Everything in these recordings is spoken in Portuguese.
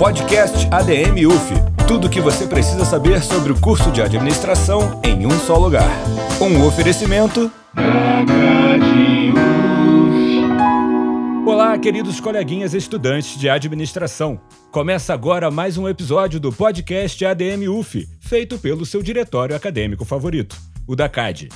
Podcast ADM UF. Tudo o que você precisa saber sobre o curso de administração em um só lugar. Um oferecimento. Olá, queridos coleguinhas estudantes de administração. Começa agora mais um episódio do podcast ADM UF, feito pelo seu diretório acadêmico favorito, o da CAD.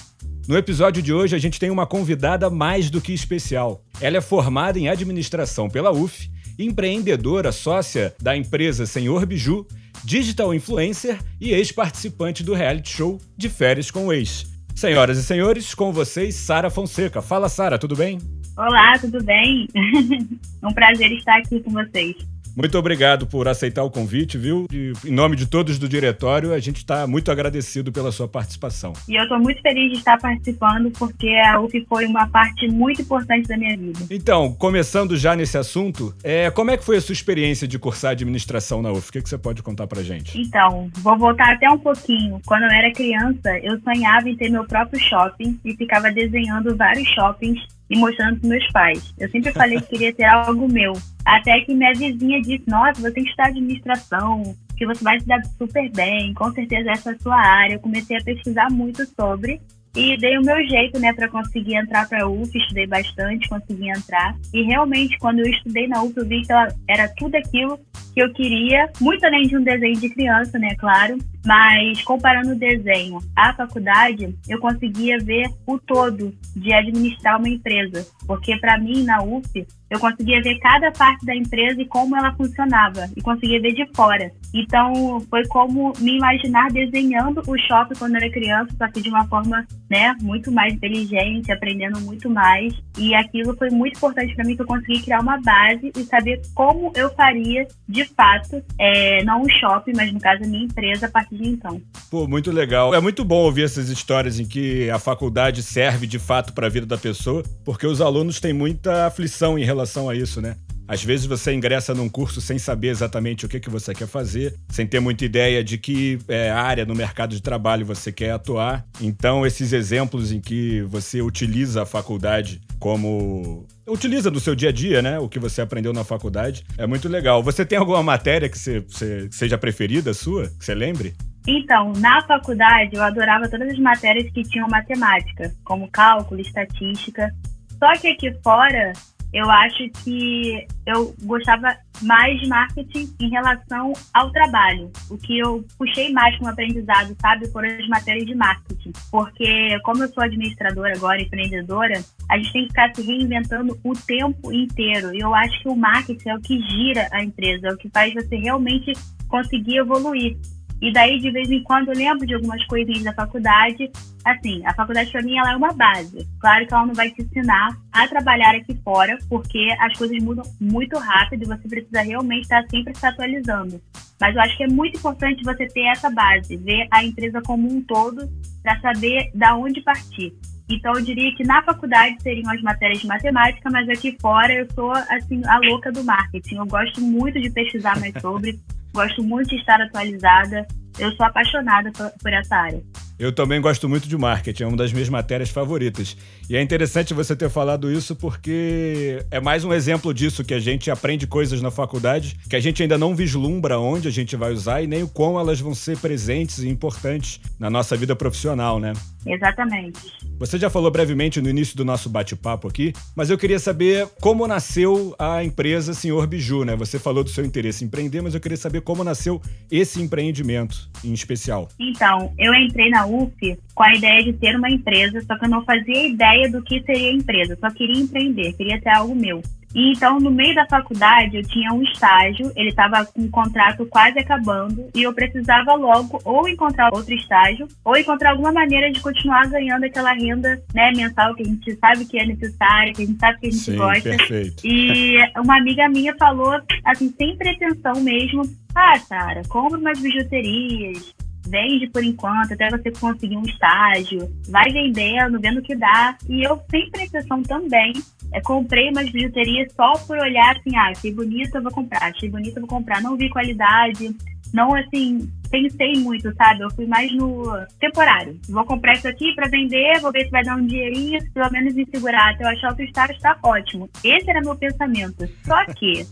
No episódio de hoje, a gente tem uma convidada mais do que especial. Ela é formada em administração pela UF empreendedora sócia da empresa Senhor Biju, digital influencer e ex-participante do reality show De Férias com o Ex. Senhoras e senhores, com vocês, Sara Fonseca. Fala, Sara, tudo bem? Olá, tudo bem? é um prazer estar aqui com vocês. Muito obrigado por aceitar o convite, viu? E, em nome de todos do diretório, a gente está muito agradecido pela sua participação. E eu estou muito feliz de estar participando, porque a UF foi uma parte muito importante da minha vida. Então, começando já nesse assunto, é, como é que foi a sua experiência de cursar administração na UF? O que, que você pode contar pra gente? Então, vou voltar até um pouquinho. Quando eu era criança, eu sonhava em ter meu próprio shopping e ficava desenhando vários shoppings e mostrando para meus pais. Eu sempre falei que queria ter algo meu. Até que minha vizinha disse: Nossa, você tem que estudar administração, que você vai se dar super bem, com certeza essa é a sua área. Eu comecei a pesquisar muito sobre e dei o meu jeito, né, para conseguir entrar para a UF, estudei bastante, consegui entrar. E realmente, quando eu estudei na UF, eu vi que ela era tudo aquilo que eu queria, muito além de um desenho de criança, né, claro. Mas comparando o desenho à faculdade, eu conseguia ver o todo de administrar uma empresa, porque para mim na UF eu conseguia ver cada parte da empresa e como ela funcionava e conseguia ver de fora. Então foi como me imaginar desenhando o shopping quando era criança, só que de uma forma, né, muito mais inteligente, aprendendo muito mais. E aquilo foi muito importante para mim que eu consegui criar uma base e saber como eu faria de fato, é, não um shopping, mas no caso a minha empresa a partir de então. Pô, muito legal. É muito bom ouvir essas histórias em que a faculdade serve de fato para a vida da pessoa, porque os alunos têm muita aflição em relação a isso, né? Às vezes você ingressa num curso sem saber exatamente o que, que você quer fazer, sem ter muita ideia de que é, área no mercado de trabalho você quer atuar. Então, esses exemplos em que você utiliza a faculdade como. Utiliza no seu dia a dia, né? O que você aprendeu na faculdade. É muito legal. Você tem alguma matéria que, você, você, que seja preferida sua? Que você lembre? Então, na faculdade, eu adorava todas as matérias que tinham matemática, como cálculo, estatística. Só que aqui fora, eu acho que eu gostava mais de marketing em relação ao trabalho. O que eu puxei mais como aprendizado, sabe, foram as matérias de marketing. Porque, como eu sou administradora agora, empreendedora, a gente tem que ficar se reinventando o tempo inteiro. E eu acho que o marketing é o que gira a empresa, é o que faz você realmente conseguir evoluir. E daí, de vez em quando, eu lembro de algumas coisinhas da faculdade. Assim, a faculdade para mim ela é uma base. Claro que ela não vai te ensinar a trabalhar aqui fora, porque as coisas mudam muito rápido e você precisa realmente estar sempre se atualizando. Mas eu acho que é muito importante você ter essa base, ver a empresa como um todo, para saber da onde partir. Então eu diria que na faculdade seriam as matérias de matemática, mas aqui fora eu sou assim a louca do marketing. Eu gosto muito de pesquisar mais sobre, gosto muito de estar atualizada. Eu sou apaixonada por, por essa área. Eu também gosto muito de marketing, é uma das minhas matérias favoritas. E é interessante você ter falado isso porque é mais um exemplo disso que a gente aprende coisas na faculdade que a gente ainda não vislumbra onde a gente vai usar e nem o quão elas vão ser presentes e importantes na nossa vida profissional, né? Exatamente. Você já falou brevemente no início do nosso bate-papo aqui, mas eu queria saber como nasceu a empresa Senhor Biju, né? Você falou do seu interesse em empreender, mas eu queria saber como nasceu esse empreendimento em especial. Então, eu entrei na UF com a ideia de ter uma empresa, só que eu não fazia ideia do que seria empresa, só queria empreender, queria ter algo meu. E então, no meio da faculdade, eu tinha um estágio, ele estava com o contrato quase acabando, e eu precisava logo ou encontrar outro estágio, ou encontrar alguma maneira de continuar ganhando aquela renda né, mensal que a gente sabe que é necessária, que a gente sabe que a gente Sim, gosta. Perfeito. E uma amiga minha falou, assim, sem pretensão mesmo, ah, Sara, compra umas bijuterias, vende por enquanto até você conseguir um estágio, vai vendendo, vendo o que dá. E eu, sem pretensão também, é, comprei umas bijuterias só por olhar assim, ah, achei bonita, eu vou comprar, achei bonita, eu vou comprar. Não vi qualidade, não, assim, pensei muito, sabe? Eu fui mais no temporário. Vou comprar isso aqui para vender, vou ver se vai dar um dinheirinho, pelo menos me segurar até eu achar outro estágio, está ótimo. Esse era meu pensamento. Só que,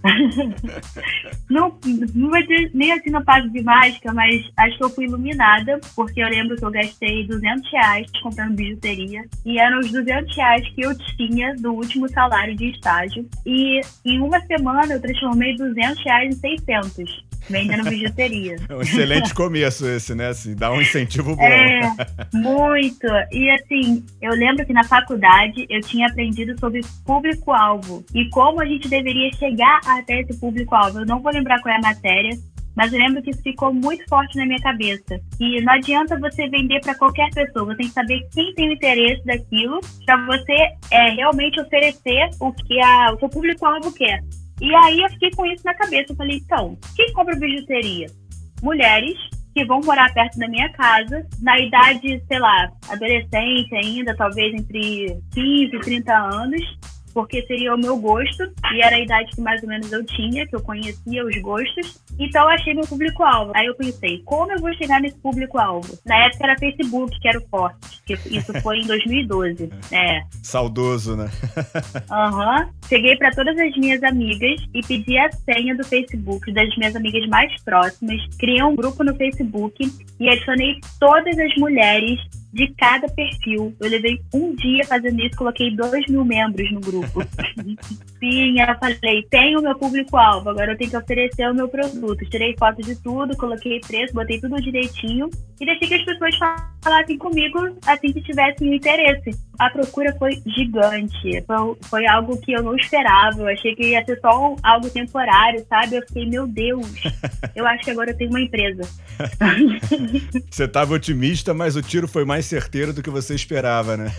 não, não vou dizer nem assim no passo de mágica, mas acho que eu fui iluminada, porque eu lembro que eu gastei 200 reais comprando bijuteria, e eram os 200 reais que eu tinha do último salário de estágio. E em uma semana eu transformei 200 reais em 600 vendendo bijuteria. É um excelente começo esse, né? Assim, dá um incentivo bom. É, muito. E assim, eu lembro que na faculdade eu tinha aprendido sobre público-alvo e como a gente deveria chegar até esse público-alvo. Eu não vou lembrar qual é a matéria, mas eu lembro que isso ficou muito forte na minha cabeça. E não adianta você vender para qualquer pessoa, você tem que saber quem tem o interesse daquilo para você é, realmente oferecer o que a, o seu público-alvo quer. E aí eu fiquei com isso na cabeça. Eu falei, então, quem compra bijuteria? Mulheres que vão morar perto da minha casa, na idade, sei lá, adolescente ainda, talvez entre 15 e 30 anos, porque seria o meu gosto e era a idade que mais ou menos eu tinha, que eu conhecia os gostos. Então eu achei meu público-alvo. Aí eu pensei, como eu vou chegar nesse público-alvo? Na época era Facebook, que era o forte, que isso foi em 2012. É. Saudoso, né? Aham. Uhum. Cheguei para todas as minhas amigas e pedi a senha do Facebook das minhas amigas mais próximas. Criei um grupo no Facebook e adicionei todas as mulheres de cada perfil. Eu levei um dia fazendo isso, coloquei dois mil membros no grupo. Eu falei, tenho o meu público-alvo, agora eu tenho que oferecer o meu produto. Tirei foto de tudo, coloquei preço, botei tudo direitinho e deixei que as pessoas falassem comigo assim que tivessem interesse. A procura foi gigante, foi, foi algo que eu não esperava, eu achei que ia ser só algo temporário, sabe? Eu fiquei, meu Deus, eu acho que agora eu tenho uma empresa. Você estava otimista, mas o tiro foi mais mais certeiro do que você esperava, né?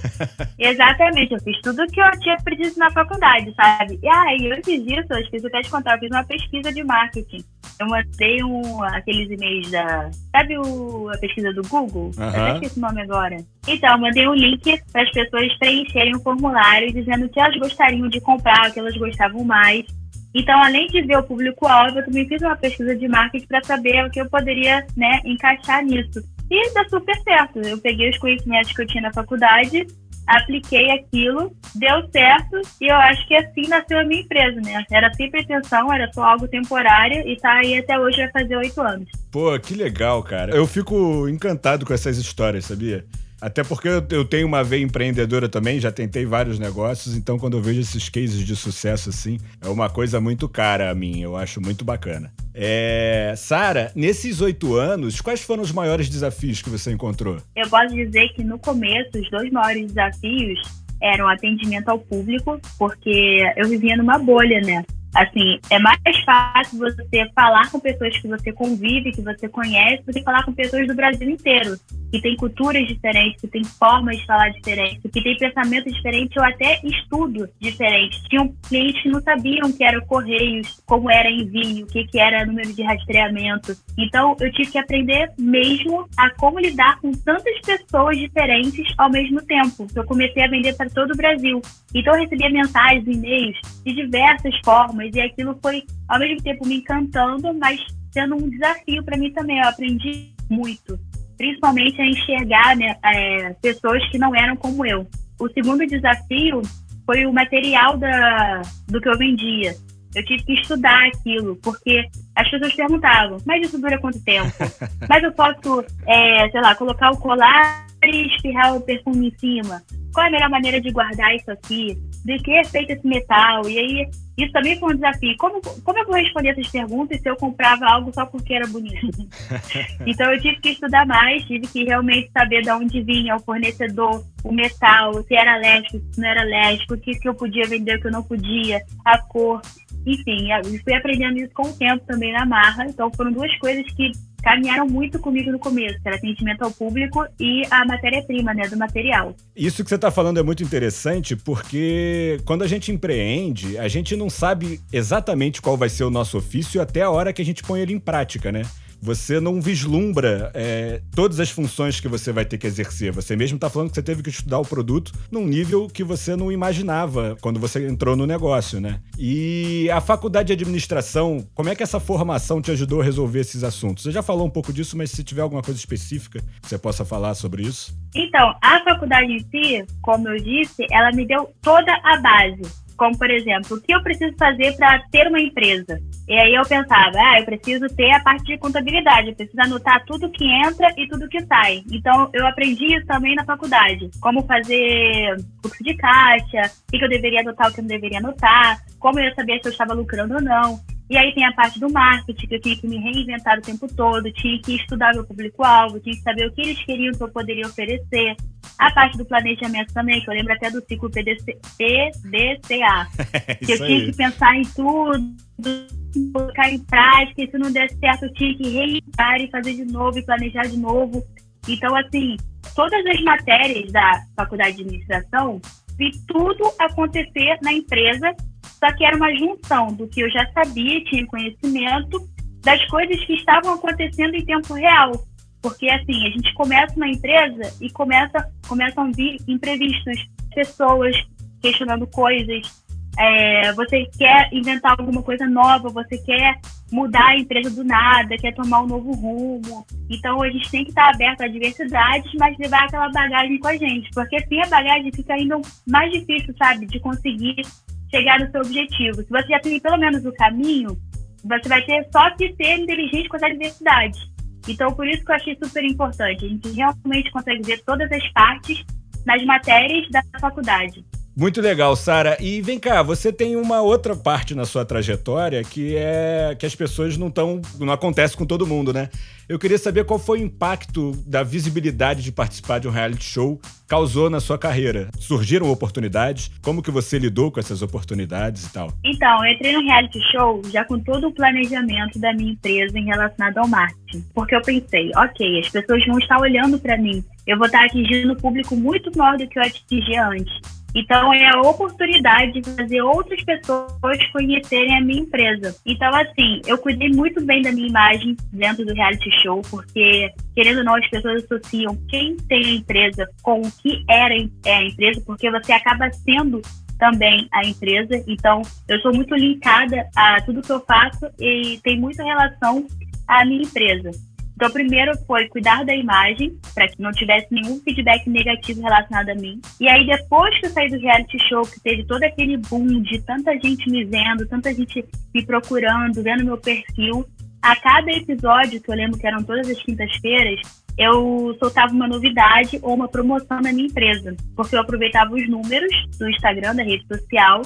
Exatamente, eu fiz tudo o que eu tinha aprendido na faculdade, sabe? E aí, ah, antes disso, eu esqueci até de contar, eu fiz uma pesquisa de marketing. Eu mandei um, aqueles e-mails da. Sabe o, a pesquisa do Google? Uhum. Eu até esqueci o nome agora. Então, eu mandei um link para as pessoas preencherem um formulário dizendo o que elas gostariam de comprar, o que elas gostavam mais. Então, além de ver o público-alvo, eu também fiz uma pesquisa de marketing para saber o que eu poderia né, encaixar nisso. E deu super certo. Eu peguei os conhecimentos que eu tinha na faculdade, apliquei aquilo, deu certo e eu acho que assim nasceu a minha empresa, né? Era sem pretensão, era só algo temporário e tá aí até hoje vai fazer oito anos. Pô, que legal, cara. Eu fico encantado com essas histórias, sabia? Até porque eu tenho uma veia empreendedora também, já tentei vários negócios, então quando eu vejo esses cases de sucesso assim, é uma coisa muito cara a mim, eu acho muito bacana. É... Sara, nesses oito anos, quais foram os maiores desafios que você encontrou? Eu posso dizer que no começo, os dois maiores desafios eram atendimento ao público, porque eu vivia numa bolha, né? Assim, é mais fácil você falar com pessoas que você convive, que você conhece, do que falar com pessoas do Brasil inteiro, que tem culturas diferentes, que tem formas de falar diferentes, que tem pensamentos diferentes ou até estudo diferentes. Tinham clientes que não sabiam o que era Correios, como era envio, o que, que era número de rastreamento. Então, eu tive que aprender mesmo a como lidar com tantas pessoas diferentes ao mesmo tempo. Eu comecei a vender para todo o Brasil. Então, eu recebia mensagens, e-mails de diversas formas e aquilo foi, ao mesmo tempo, me encantando, mas sendo um desafio para mim também. Eu aprendi muito, principalmente a enxergar né, é, pessoas que não eram como eu. O segundo desafio foi o material da, do que eu vendia. Eu tive que estudar aquilo, porque as pessoas perguntavam, mas isso dura quanto tempo? Mas eu posso, é, sei lá, colocar o colar e espirrar o perfume em cima? Qual é a melhor maneira de guardar isso aqui? De que é feito esse metal? E aí, isso também foi um desafio. Como, como eu vou responder essas perguntas se eu comprava algo só porque era bonito? então, eu tive que estudar mais, tive que realmente saber de onde vinha o fornecedor, o metal, se era elétrico, se não era elétrico, o que, que eu podia vender, o que eu não podia, a cor. Enfim, eu fui aprendendo isso com o tempo também na marra. Então, foram duas coisas que caminharam muito comigo no começo, que era atendimento ao público e a matéria-prima, né, do material. Isso que você está falando é muito interessante porque quando a gente empreende, a gente não sabe exatamente qual vai ser o nosso ofício até a hora que a gente põe ele em prática, né? Você não vislumbra é, todas as funções que você vai ter que exercer. Você mesmo está falando que você teve que estudar o produto num nível que você não imaginava quando você entrou no negócio, né? E a faculdade de administração, como é que essa formação te ajudou a resolver esses assuntos? Você já falou um pouco disso, mas se tiver alguma coisa específica que você possa falar sobre isso. Então, a faculdade em si, como eu disse, ela me deu toda a base como, por exemplo, o que eu preciso fazer para ter uma empresa? E aí eu pensava, ah, eu preciso ter a parte de contabilidade, eu preciso anotar tudo que entra e tudo que sai. Então, eu aprendi isso também na faculdade. Como fazer fluxo de caixa, o que eu deveria anotar, o que eu não deveria anotar, como eu ia saber se eu estava lucrando ou não. E aí tem a parte do marketing, que eu tinha que me reinventar o tempo todo, tinha que estudar meu público-alvo, tinha que saber o que eles queriam que eu poderia oferecer. A parte do planejamento também, que eu lembro até do ciclo PDC, PDCA, que eu tinha que pensar em tudo, colocar em prática, e se não der certo, eu tinha que reinventar e fazer de novo, e planejar de novo. Então, assim, todas as matérias da faculdade de administração, vi tudo acontecer na empresa só que era uma junção do que eu já sabia, tinha conhecimento, das coisas que estavam acontecendo em tempo real. Porque, assim, a gente começa uma empresa e começa, começam a vir imprevistos, pessoas questionando coisas, é, você quer inventar alguma coisa nova, você quer mudar a empresa do nada, quer tomar um novo rumo. Então a gente tem que estar aberto a diversidades, mas levar aquela bagagem com a gente, porque assim a bagagem fica ainda mais difícil, sabe, de conseguir chegar no seu objetivo. Se você já tem pelo menos o caminho, você vai ter só que ser inteligente com essa diversidade. Então, por isso que eu achei super importante. A gente realmente consegue ver todas as partes nas matérias da faculdade. Muito legal, Sara. E vem cá, você tem uma outra parte na sua trajetória que é que as pessoas não estão, não acontece com todo mundo, né? Eu queria saber qual foi o impacto da visibilidade de participar de um reality show causou na sua carreira. Surgiram oportunidades? Como que você lidou com essas oportunidades e tal? Então, eu entrei no reality show já com todo o planejamento da minha empresa em relacionado ao marketing, porque eu pensei, ok, as pessoas vão estar olhando para mim, eu vou estar atingindo um público muito maior do que eu atingia antes. Então, é a oportunidade de fazer outras pessoas conhecerem a minha empresa. Então, assim, eu cuidei muito bem da minha imagem dentro do reality show, porque, querendo ou não, as pessoas associam quem tem a empresa com o que era a empresa, porque você acaba sendo também a empresa. Então, eu sou muito linkada a tudo que eu faço e tem muita relação à minha empresa. Então, primeiro foi cuidar da imagem, para que não tivesse nenhum feedback negativo relacionado a mim. E aí, depois que eu saí do reality show, que teve todo aquele boom de tanta gente me vendo, tanta gente me procurando, vendo meu perfil, a cada episódio, que eu lembro que eram todas as quintas-feiras, eu soltava uma novidade ou uma promoção na minha empresa, porque eu aproveitava os números do Instagram, da rede social,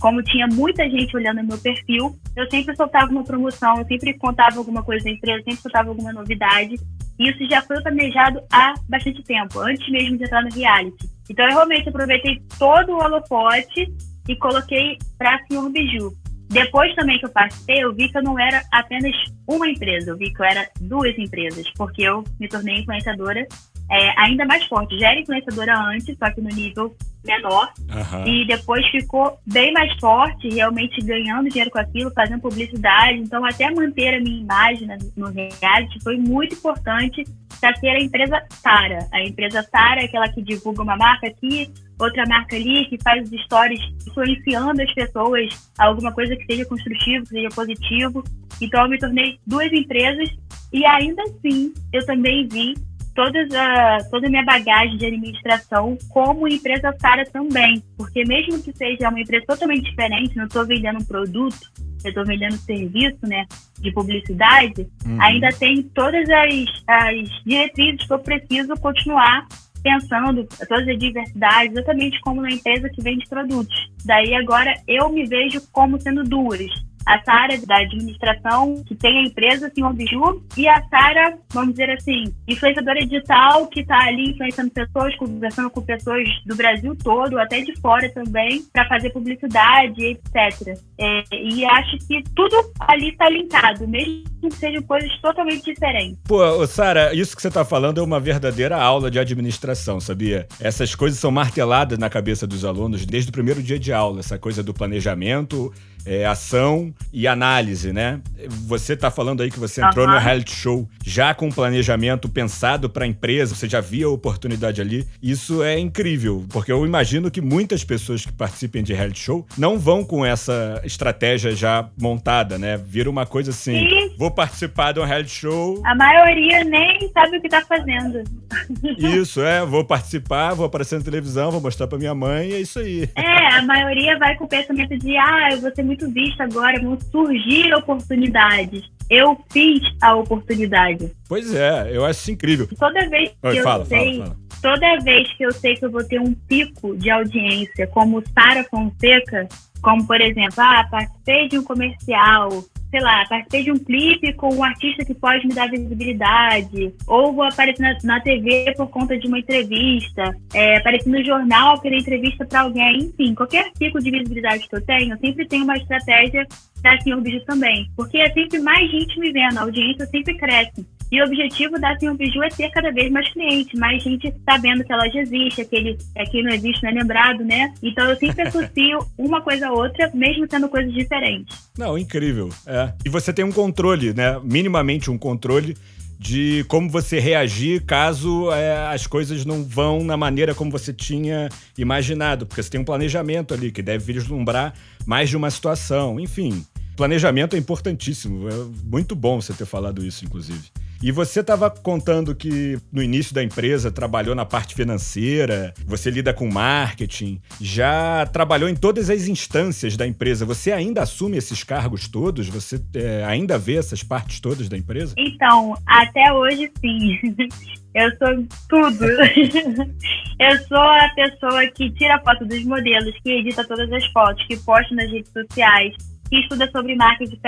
como tinha muita gente olhando meu perfil, eu sempre soltava uma promoção, eu sempre contava alguma coisa da empresa, sempre soltava alguma novidade. E isso já foi planejado há bastante tempo, antes mesmo de entrar no reality. Então eu realmente aproveitei todo o holofote e coloquei para Senhor Biju. Depois também que eu participei, eu vi que eu não era apenas uma empresa, eu vi que eu era duas empresas, porque eu me tornei influenciadora é, ainda mais forte. Já era influenciadora antes, só que no nível menor. Uhum. E depois ficou bem mais forte, realmente ganhando dinheiro com aquilo, fazendo publicidade. Então, até manter a minha imagem no reality foi muito importante para ser a empresa Sara. A empresa Sara é aquela que divulga uma marca aqui, outra marca ali, que faz os stories influenciando as pessoas a alguma coisa que seja construtivo, que seja positivo. Então, eu me tornei duas empresas e ainda assim eu também vi todas a, toda a minha bagagem de administração como empresa Sara também. Porque mesmo que seja uma empresa totalmente diferente, não estou vendendo um produto, eu estou vendendo serviço né, de publicidade, uhum. ainda tem todas as, as diretrizes que eu preciso continuar pensando todas as diversidades, exatamente como na empresa que vende produtos. Daí agora eu me vejo como sendo duas a Sara da administração, que tem a empresa Senhor Biju, e a Sara, vamos dizer assim, influenciadora digital, que está ali influenciando pessoas, conversando com pessoas do Brasil todo, até de fora também, para fazer publicidade, etc. É, e acho que tudo ali está linkado, mesmo que sejam coisas totalmente diferentes. Pô, Sara, isso que você está falando é uma verdadeira aula de administração, sabia? Essas coisas são marteladas na cabeça dos alunos desde o primeiro dia de aula, essa coisa do planejamento é, ação e análise, né? Você está falando aí que você entrou uhum. no reality show já com um planejamento pensado para a empresa, você já via a oportunidade ali. Isso é incrível, porque eu imagino que muitas pessoas que participem de reality show não vão com essa estratégia já montada, né? Vira uma coisa assim, Sim. vou participar de um reality show. A maioria nem sabe o que está fazendo. Isso, é, vou participar, vou aparecer na televisão, vou mostrar para minha mãe, é isso aí. É, a maioria vai com o pensamento de, ah, eu vou ser muito vista agora, vão surgir oportunidades. Eu fiz a oportunidade. Pois é, eu acho isso incrível. Toda vez que Oi, eu fala, sei, fala, fala. toda vez que eu sei que eu vou ter um pico de audiência, como Sara Fonseca, como por exemplo, ah, participei de um comercial, sei lá, participei de um clipe com um artista que pode me dar visibilidade, ou vou aparecer na, na TV por conta de uma entrevista, é, aparecer no jornal querer entrevista para alguém, enfim, qualquer tipo de visibilidade que eu tenho, eu sempre tenho uma estratégia da Senhor Biju também, porque é sempre mais gente me vendo, a audiência sempre cresce. E o objetivo da Senhor Biju é ter cada vez mais clientes, mais gente sabendo que ela já existe, aquele é, quem não existe não é lembrado, né? Então eu sempre associo uma coisa a outra, mesmo sendo coisas diferentes. Não, incrível. É. E você tem um controle, né? Minimamente um controle de como você reagir caso é, as coisas não vão na maneira como você tinha imaginado, porque você tem um planejamento ali que deve vislumbrar mais de uma situação. Enfim, planejamento é importantíssimo. É muito bom você ter falado isso, inclusive. E você estava contando que no início da empresa trabalhou na parte financeira, você lida com marketing, já trabalhou em todas as instâncias da empresa. Você ainda assume esses cargos todos? Você é, ainda vê essas partes todas da empresa? Então, até hoje sim. Eu sou tudo. eu sou a pessoa que tira foto dos modelos, que edita todas as fotos, que posta nas redes sociais, que estuda sobre marketing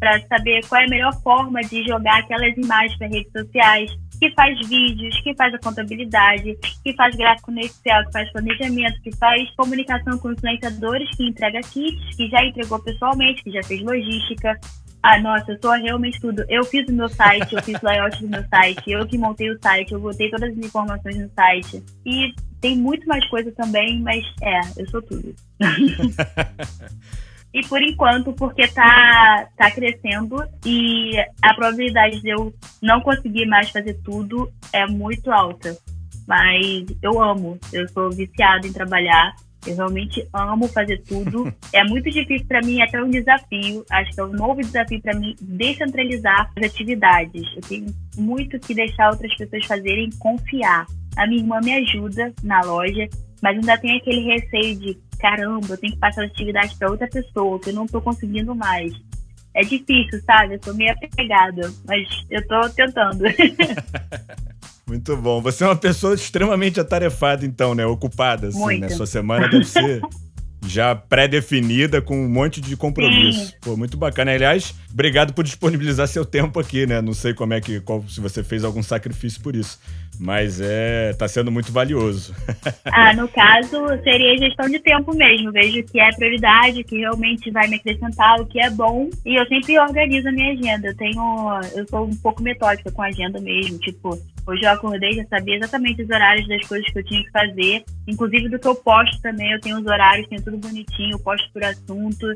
para saber qual é a melhor forma de jogar aquelas imagens para redes sociais, que faz vídeos, que faz a contabilidade, que faz gráfico no Excel, que faz planejamento, que faz comunicação com influenciadores, que entrega kits, que já entregou pessoalmente, que já fez logística. Ah, nossa, eu sou realmente tudo. Eu fiz o meu site, eu fiz o layout do meu site, eu que montei o site, eu botei todas as informações no site. E tem muito mais coisa também, mas é, eu sou tudo. E por enquanto, porque tá, tá crescendo e a probabilidade de eu não conseguir mais fazer tudo é muito alta. Mas eu amo, eu sou viciada em trabalhar. Eu realmente amo fazer tudo. É muito difícil para mim, é até um desafio. Acho que é um novo desafio para mim descentralizar as atividades. Eu tenho muito que deixar outras pessoas fazerem, confiar. A minha irmã me ajuda na loja, mas ainda tem aquele receio de caramba, eu tenho que passar atividade para outra pessoa, que eu não estou conseguindo mais. É difícil, sabe? Eu tô meio apegada, mas eu tô tentando. Muito bom. Você é uma pessoa extremamente atarefada, então, né? Ocupada, assim, Muito. né? Sua semana deve ser já pré-definida com um monte de compromisso. Sim. Pô, muito bacana. Aliás, obrigado por disponibilizar seu tempo aqui, né? Não sei como é que, qual, se você fez algum sacrifício por isso. Mas é, tá sendo muito valioso. Ah, no caso, seria gestão de tempo mesmo. Vejo que é prioridade, que realmente vai me acrescentar, o que é bom. E eu sempre organizo a minha agenda. Eu tenho. Eu sou um pouco metódica com a agenda mesmo. Tipo, hoje eu acordei, já sabia exatamente os horários das coisas que eu tinha que fazer. Inclusive do que eu posto também, eu tenho os horários, tenho tudo bonitinho, eu posto por assunto.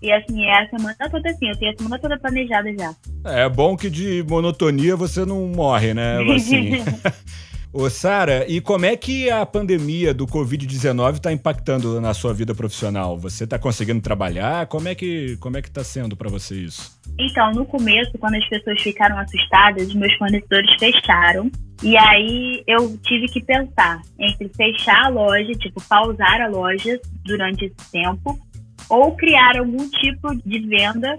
E assim, é a semana toda assim, eu tenho a semana toda planejada já. É bom que de monotonia você não morre, né? Assim. Ô, Sara, e como é que a pandemia do Covid-19 está impactando na sua vida profissional? Você está conseguindo trabalhar? Como é que como é que está sendo para você isso? Então, no começo, quando as pessoas ficaram assustadas, meus fornecedores fecharam. E aí eu tive que pensar entre fechar a loja, tipo, pausar a loja durante esse tempo, ou criar algum tipo de venda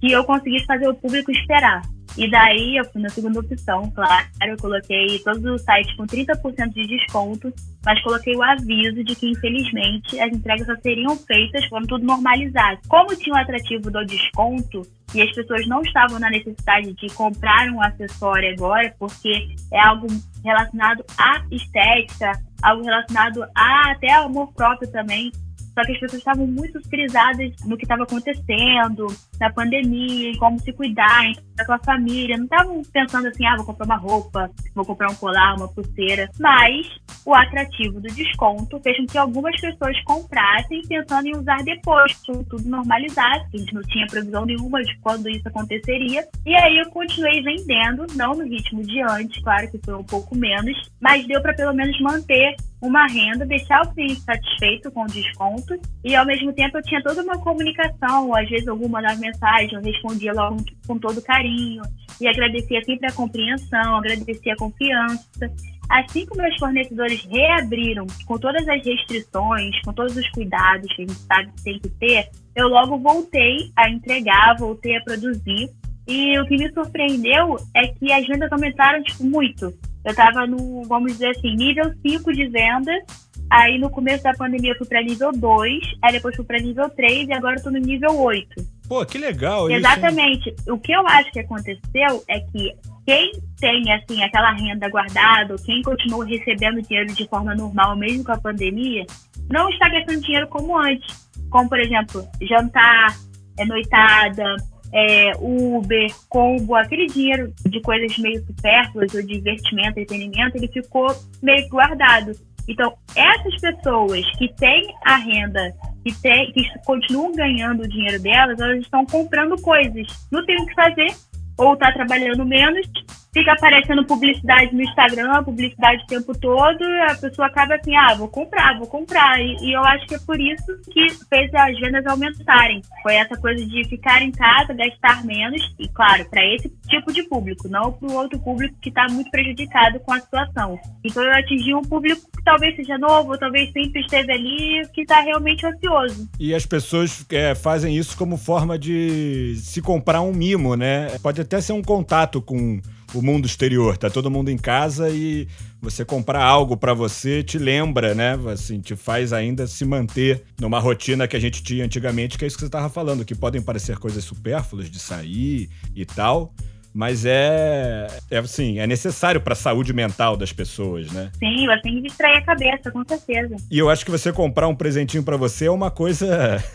que eu conseguisse fazer o público esperar. E daí eu fui na segunda opção, claro, eu coloquei todos os sites com 30% de desconto, mas coloquei o aviso de que, infelizmente, as entregas só seriam feitas quando tudo normalizasse. Como tinha o atrativo do desconto e as pessoas não estavam na necessidade de comprar um acessório agora, porque é algo relacionado à estética, algo relacionado a até ao amor próprio também, Só que as pessoas estavam muito frisadas no que estava acontecendo, na pandemia, em como se cuidar, em estar com a família. Não estavam pensando assim, ah, vou comprar uma roupa, vou comprar um colar, uma pulseira. Mas o atrativo do desconto fez com que algumas pessoas comprassem pensando em usar depois, quando tudo normalizasse. A gente não tinha previsão nenhuma de quando isso aconteceria. E aí eu continuei vendendo, não no ritmo de antes, claro que foi um pouco menos, mas deu para pelo menos manter uma renda, deixar o cliente satisfeito com o desconto e ao mesmo tempo eu tinha toda uma comunicação, às vezes alguma mandava mensagem, eu respondia logo com todo carinho e agradecia sempre a compreensão, agradecia a confiança. Assim que meus fornecedores reabriram com todas as restrições, com todos os cuidados que a gente sabe que tem que ter, eu logo voltei a entregar, voltei a produzir. E o que me surpreendeu é que as vendas aumentaram tipo, muito. Eu estava no, vamos dizer assim, nível 5 de vendas. Aí no começo da pandemia eu fui para nível 2, aí depois fui para nível 3 e agora eu tô no nível 8. Pô, que legal isso. Exatamente. O que eu acho que aconteceu é que quem tem assim aquela renda guardada, quem continua recebendo dinheiro de forma normal, mesmo com a pandemia, não está gastando dinheiro como antes. Como, por exemplo, jantar, é, noitada, é, Uber, combo, aquele dinheiro de coisas meio supérfluas, ou de divertimento, entretenimento, ele ficou meio guardado. Então, essas pessoas que têm a renda, que, tem, que continuam ganhando o dinheiro delas, elas estão comprando coisas. Não tem o que fazer, ou está trabalhando menos, fica aparecendo publicidade no Instagram, publicidade o tempo todo, a pessoa acaba assim, ah, vou comprar, vou comprar. E, e, eu acho que é por isso que fez as vendas aumentarem. Foi essa coisa de ficar em casa, gastar menos, e claro, para esse tipo de público, não para o outro público que está muito prejudicado com a situação. Então eu atingi um público que talvez seja novo, talvez sempre esteve ali, que está realmente ansioso. E as pessoas é, fazem isso como forma de se comprar um mimo, né? Pode até ser um contato com o mundo exterior. Tá todo mundo em casa e você comprar algo para você te lembra, né? Assim, te faz ainda se manter numa rotina que a gente tinha antigamente, que é isso que você estava falando, que podem parecer coisas supérfluas de sair e tal, mas é, é assim, é necessário para a saúde mental das pessoas, né? Sim, você tem que distrair a cabeça, com certeza. E eu acho que você comprar um presentinho para você é uma coisa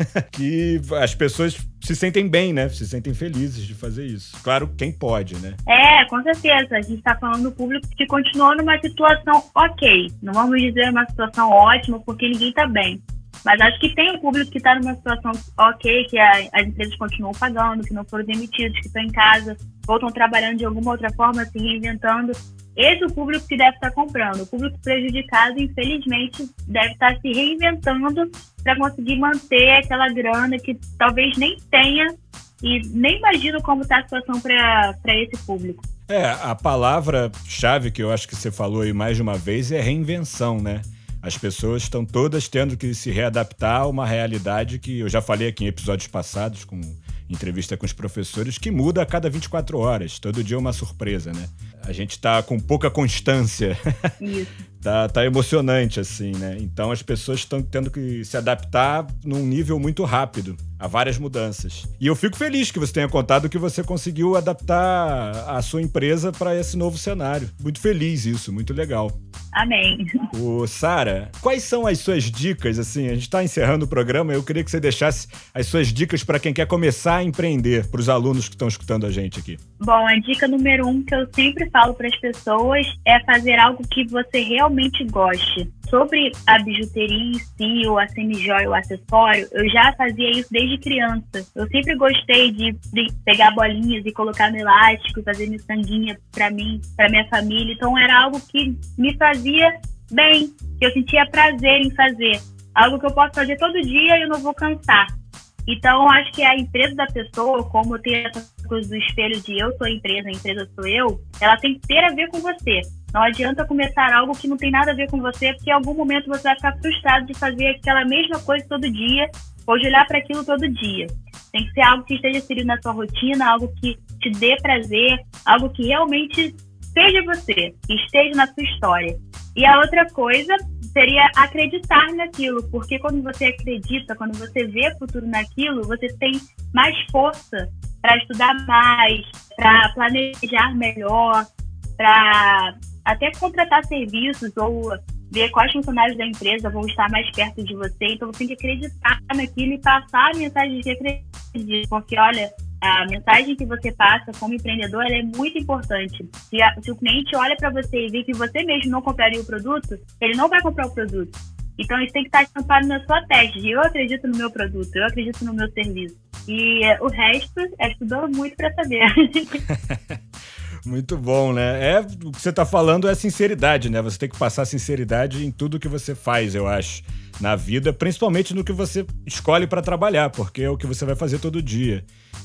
que as pessoas se sentem bem, né? Se sentem felizes de fazer isso. Claro, quem pode, né? É, com certeza. A gente está falando do público que continua numa situação ok. Não vamos dizer uma situação ótima, porque ninguém está bem. Mas acho que tem um público que está numa situação ok, que a, as empresas continuam pagando, que não foram demitidos, que estão em casa, ou estão trabalhando de alguma outra forma, se reinventando. Esse é o público que deve estar comprando. O público prejudicado, infelizmente, deve estar se reinventando para conseguir manter aquela grana que talvez nem tenha e nem imagino como está a situação para esse público. É, a palavra-chave que eu acho que você falou aí mais de uma vez é reinvenção, né? As pessoas estão todas tendo que se readaptar a uma realidade que eu já falei aqui em episódios passados, com entrevista com os professores, que muda a cada 24 horas. Todo dia é uma surpresa, né? A gente está com pouca constância. Isso. Tá, tá emocionante, assim, né? Então as pessoas estão tendo que se adaptar num nível muito rápido a várias mudanças. E eu fico feliz que você tenha contado que você conseguiu adaptar a sua empresa para esse novo cenário. Muito feliz isso, muito legal. Amém. O Sara, quais são as suas dicas? Assim, a gente está encerrando o programa. Eu queria que você deixasse as suas dicas para quem quer começar a empreender, para os alunos que estão escutando a gente aqui. Bom, a dica número um que eu sempre falo para as pessoas é fazer algo que você realmente goste. Sobre a bijuteria em si, ou a semijoia, o acessório, eu já fazia isso desde criança. Eu sempre gostei de, de pegar bolinhas e colocar no elástico, fazer miçanguinha para mim, para minha família. Então era algo que me fazia bem, que eu sentia prazer em fazer. Algo que eu posso fazer todo dia e eu não vou cansar. Então, acho que a empresa da pessoa, como tem essa coisa do espelho de eu sou a empresa, a empresa sou eu, ela tem que ter a ver com você. Não adianta começar algo que não tem nada a ver com você, porque em algum momento você vai ficar frustrado de fazer aquela mesma coisa todo dia ou de olhar para aquilo todo dia. Tem que ser algo que esteja inserido na sua rotina, algo que te dê prazer, algo que realmente seja você, que esteja na sua história. E a outra coisa seria acreditar naquilo, porque quando você acredita, quando você vê futuro naquilo, você tem mais força para estudar mais, para planejar melhor, para até contratar serviços ou ver quais funcionários da empresa vão estar mais perto de você. Então você tem que acreditar naquilo e passar a mensagem de que acredita. Porque, olha, a mensagem que você passa como empreendedor é muito importante. Se, a, se o cliente olha para você e vê que você mesmo não compraria o produto, ele não vai comprar o produto. Então isso tem que estar estampado na sua teste. Eu acredito no meu produto, eu acredito no meu serviço. E o resto é estudando muito para saber. Muito bom, né? É, o que você está falando é sinceridade, né? Você tem que passar sinceridade em tudo que você faz, eu acho, na vida, principalmente no que você escolhe para trabalhar, porque é o que você vai fazer todo dia.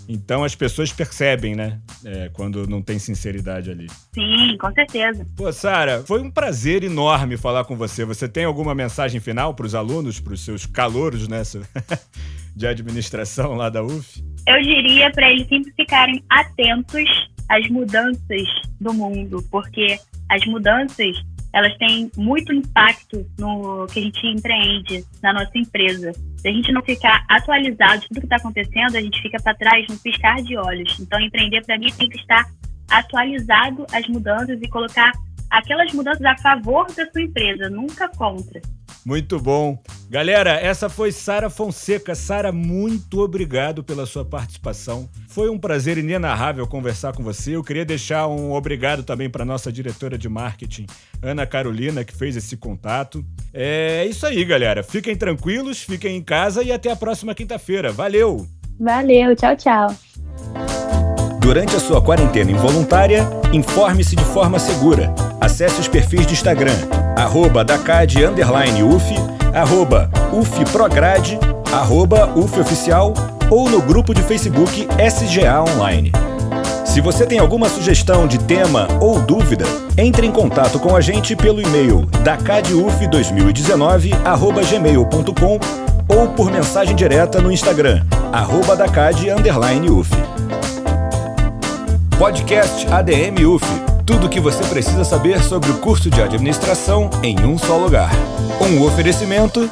Então as pessoas percebem, né? É, quando não tem sinceridade ali. Sim, com certeza. Pô, Sara, foi um prazer enorme falar com você. Você tem alguma mensagem final para os alunos, para os seus calouros, né? De administração lá da UF? Eu diria para eles sempre ficarem atentos as mudanças do mundo, porque as mudanças elas têm muito impacto no que a gente empreende na nossa empresa. Se a gente não ficar atualizado de tudo que está acontecendo, a gente fica para trás no piscar de olhos. Então, empreender para mim tem que estar atualizado às mudanças e colocar aquelas mudanças a favor da sua empresa, nunca contra. Muito bom. Galera, essa foi Sara Fonseca. Sara, muito obrigado pela sua participação. Foi um prazer inenarrável conversar com você. Eu queria deixar um obrigado também para nossa diretora de marketing, Ana Carolina, que fez esse contato. É isso aí, galera. Fiquem tranquilos, fiquem em casa e até a próxima quinta-feira. Valeu! Valeu, tchau, tchau. Durante a sua quarentena involuntária, informe-se de forma segura. Acesse os perfis de Instagram, arroba Dacad, underline UF, arroba UFPrograde, arroba UFOficial ou no grupo de Facebook SGA Online. Se você tem alguma sugestão de tema ou dúvida, entre em contato com a gente pelo e-mail dacaduf2019@gmail.com ou por mensagem direta no Instagram, arroba dacad_uf. Podcast ADM UF. Tudo o que você precisa saber sobre o curso de administração em um só lugar. Um oferecimento.